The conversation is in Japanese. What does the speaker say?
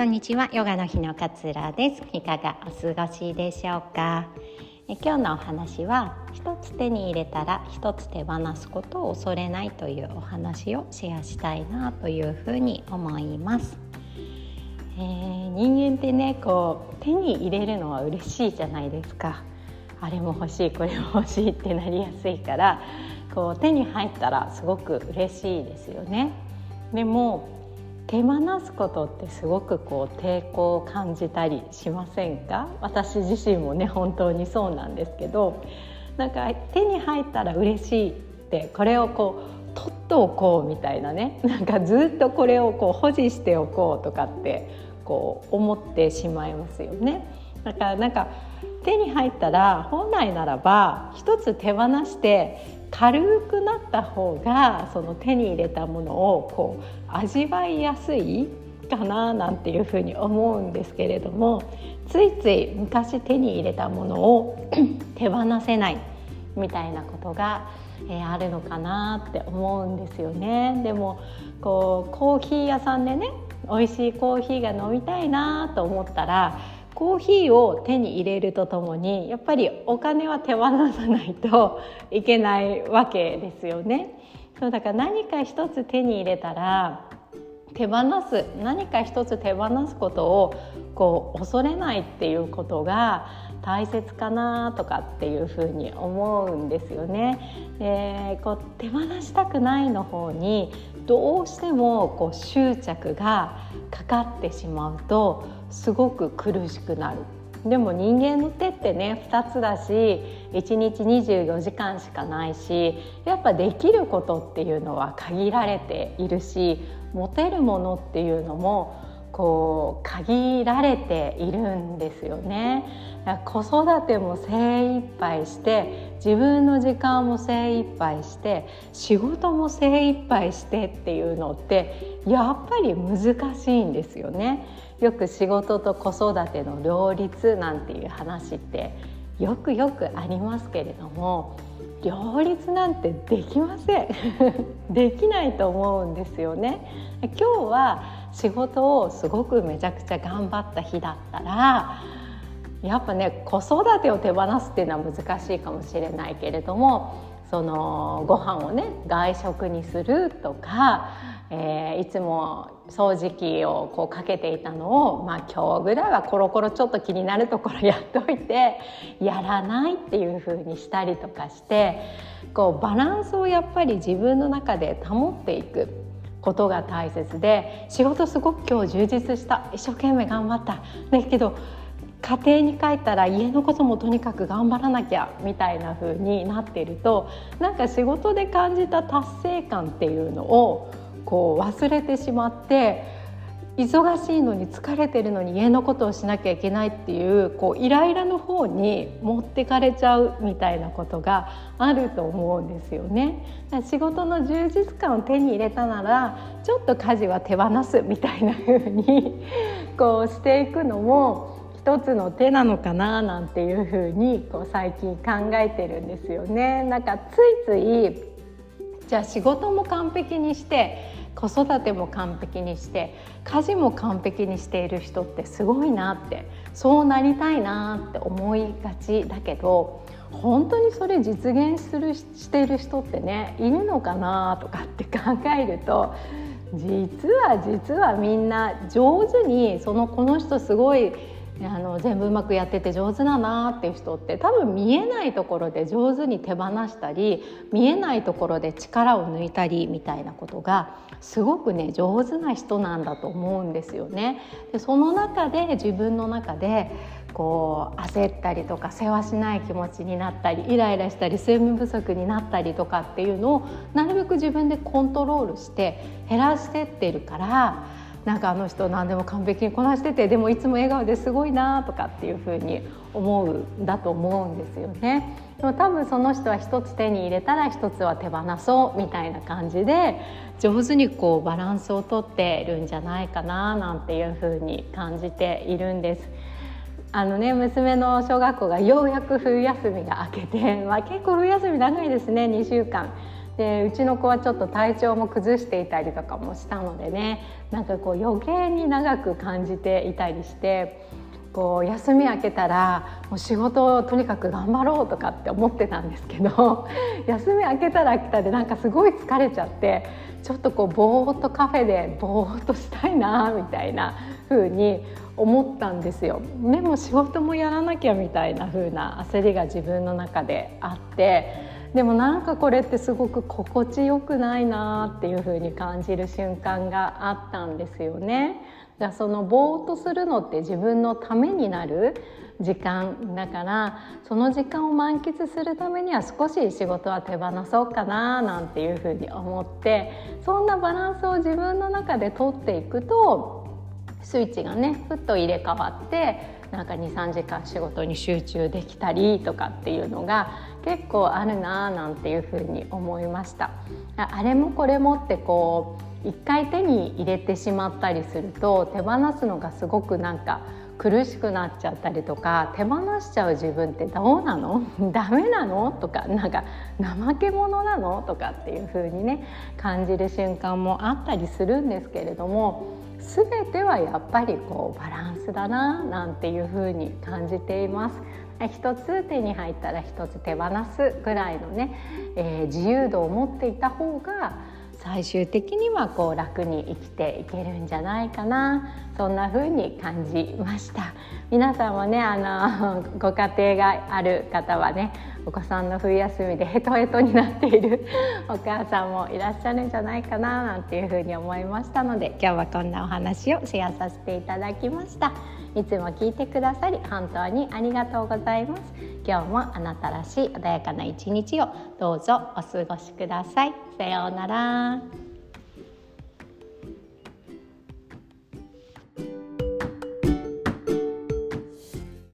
こんにちはヨガの日の勝です。いかがお過ごしでしょうか？え今日のお話は一つ手に入れたら一つ手放すことを恐れないというお話をシェアしたいなというふうに思います、えー、人間ってねこう手に入れるのは嬉しいじゃないですか。あれも欲しいこれも欲しいってなりやすいからこう手に入ったらすごく嬉しいですよね。でも手放すことってすごくこう抵抗を感じたりしませんか？私自身もね本当にそうなんですけど。なんか手に入ったら嬉しいってこれをこう取っておこうみたいなね。なんかずっとこれをこう保持しておこうとかってこう思ってしまいますよね。だからなんか手に入ったら本来ならば一つ手放して軽くなった方がその手に入れたものをこう味わいやすいかななんていうふうに思うんですけれどもついつい昔手に入れたものを 手放せないみたいなことが、えー、あるのかなって思うんですよね。でもこうコーヒー屋さんでね美味しいコーヒーが飲みたいなと思ったらコーヒーを手に入れるとともにやっぱりお金は手放さないと いけないわけですよね。そうだから何か一つ手に入れたら手放す何か一つ手放すことをこう恐れないっていうことが大切かなとかっていうふうに思うんですよね。でこう手放したくないの方にどうしてもこう執着がかかってしまうとすごく苦しくなる。でも人間の手ってね2つだし1日24時間しかないしやっぱできることっていうのは限られているし持てるものっていうのもこう限られているんですよね。子育ても精一杯して自分の時間も精一杯して仕事も精一杯してっていうのってやっぱり難しいんですよね。よく仕事と子育ての両立なんていう話ってよくよくありますけれども両立なんてできません できないと思うんですよね今日は仕事をすごくめちゃくちゃ頑張った日だったらやっぱね子育てを手放すっていうのは難しいかもしれないけれどもそのご飯をね外食にするとかえー、いつも掃除機をこうかけていたのを、まあ、今日ぐらいはコロコロちょっと気になるところやっといてやらないっていう風にしたりとかしてこうバランスをやっぱり自分の中で保っていく。ことが大切で仕事すごく今日充実した一生懸命頑張った。だけど家庭に帰ったら家のこともとにかく頑張らなきゃみたいな風になっているとなんか仕事で感じた達成感っていうのをこう忘れてしまって忙しいのに疲れてるのに家のことをしなきゃいけないっていうこうイライラの方に持ってかれちゃうみたいなことがあると思うんですよね。仕事の充実感を手に入れたならちょっと家事は手放すみたいな風にこうしていくのも一つの手なのかななんていう風にこう最近考えてるんですよね。なんかついついじゃあ仕事も完璧にして子育ても完璧にして家事も完璧にしている人ってすごいなってそうなりたいなって思いがちだけど本当にそれ実現するしている人ってねいるのかなとかって考えると実は実はみんな上手にそのこの人すごいあの全部うまくやってて上手だなっていう人って多分見えないところで上手に手放したり見えないところで力を抜いたりみたいなことがすごくね上手な人なんだと思うんですよね。でその中で自分の中でこう焦ったりとか世話しない気持ちになったりイライラしたり睡眠不足になったりとかっていうのをなるべく自分でコントロールして減らしてってるから。なんかあの人何でも完璧にこなしててでもいつも笑顔ですごいなとかっていうふうに思うんだと思うんですよね。でも多分その人は一つ手に入れたら一つは手放そうみたいな感じで上手にこうバランスをとってるんじゃないかななんていうふうに感じているんです。あのね娘の小学校がようやく冬休みが明けて、まあ、結構冬休み長いですね2週間。でうちの子はちょっと体調も崩していたりとかもしたのでねなんかこう余計に長く感じていたりしてこう休み明けたらもう仕事をとにかく頑張ろうとかって思ってたんですけど 休み明けたら明けたでなんかすごい疲れちゃってちょっとこうぼーっとカフェでぼーっとしたいなみたいな風に思ったんですよ。でも仕事もやらなきゃみたいな風な焦りが自分の中であってでもなんかこれってすごく心地よくないなっていう風に感じる瞬間があったんですよね。だそのぼーっとするのって自分のためになる時間だからその時間を満喫するためには少し仕事は手放そうかななんていうふうに思ってそんなバランスを自分の中で取っていくとスイッチがねふっと入れ替わってなんか23時間仕事に集中できたりとかっていうのが結構あるななんていうふうに思いました。あれもこれもってこう一回手に入れてしまったりすると手放すのがすごくなんか苦しくなっちゃったりとか手放しちゃう自分ってどうなの？ダメなの？とかなんか怠け者なの？とかっていう風にね感じる瞬間もあったりするんですけれども全てはやっぱりこうバランスだななんていう風に感じています。一つ手に入ったら一つ手放すぐらいのね、えー、自由度を持っていた方が最終的にはこう楽に生きていけるんじゃないかな。そんな風に感じました。皆さんもねあの ご家庭がある方はねお子さんの冬休みで ヘトヘトになっている お母さんもいらっしゃるんじゃないかななんていう風に思いましたので今日はこんなお話をシェアさせていただきました。いつも聞いてくださり本当にありがとうございます今日もあなたらしい穏やかな一日をどうぞお過ごしくださいさようなら。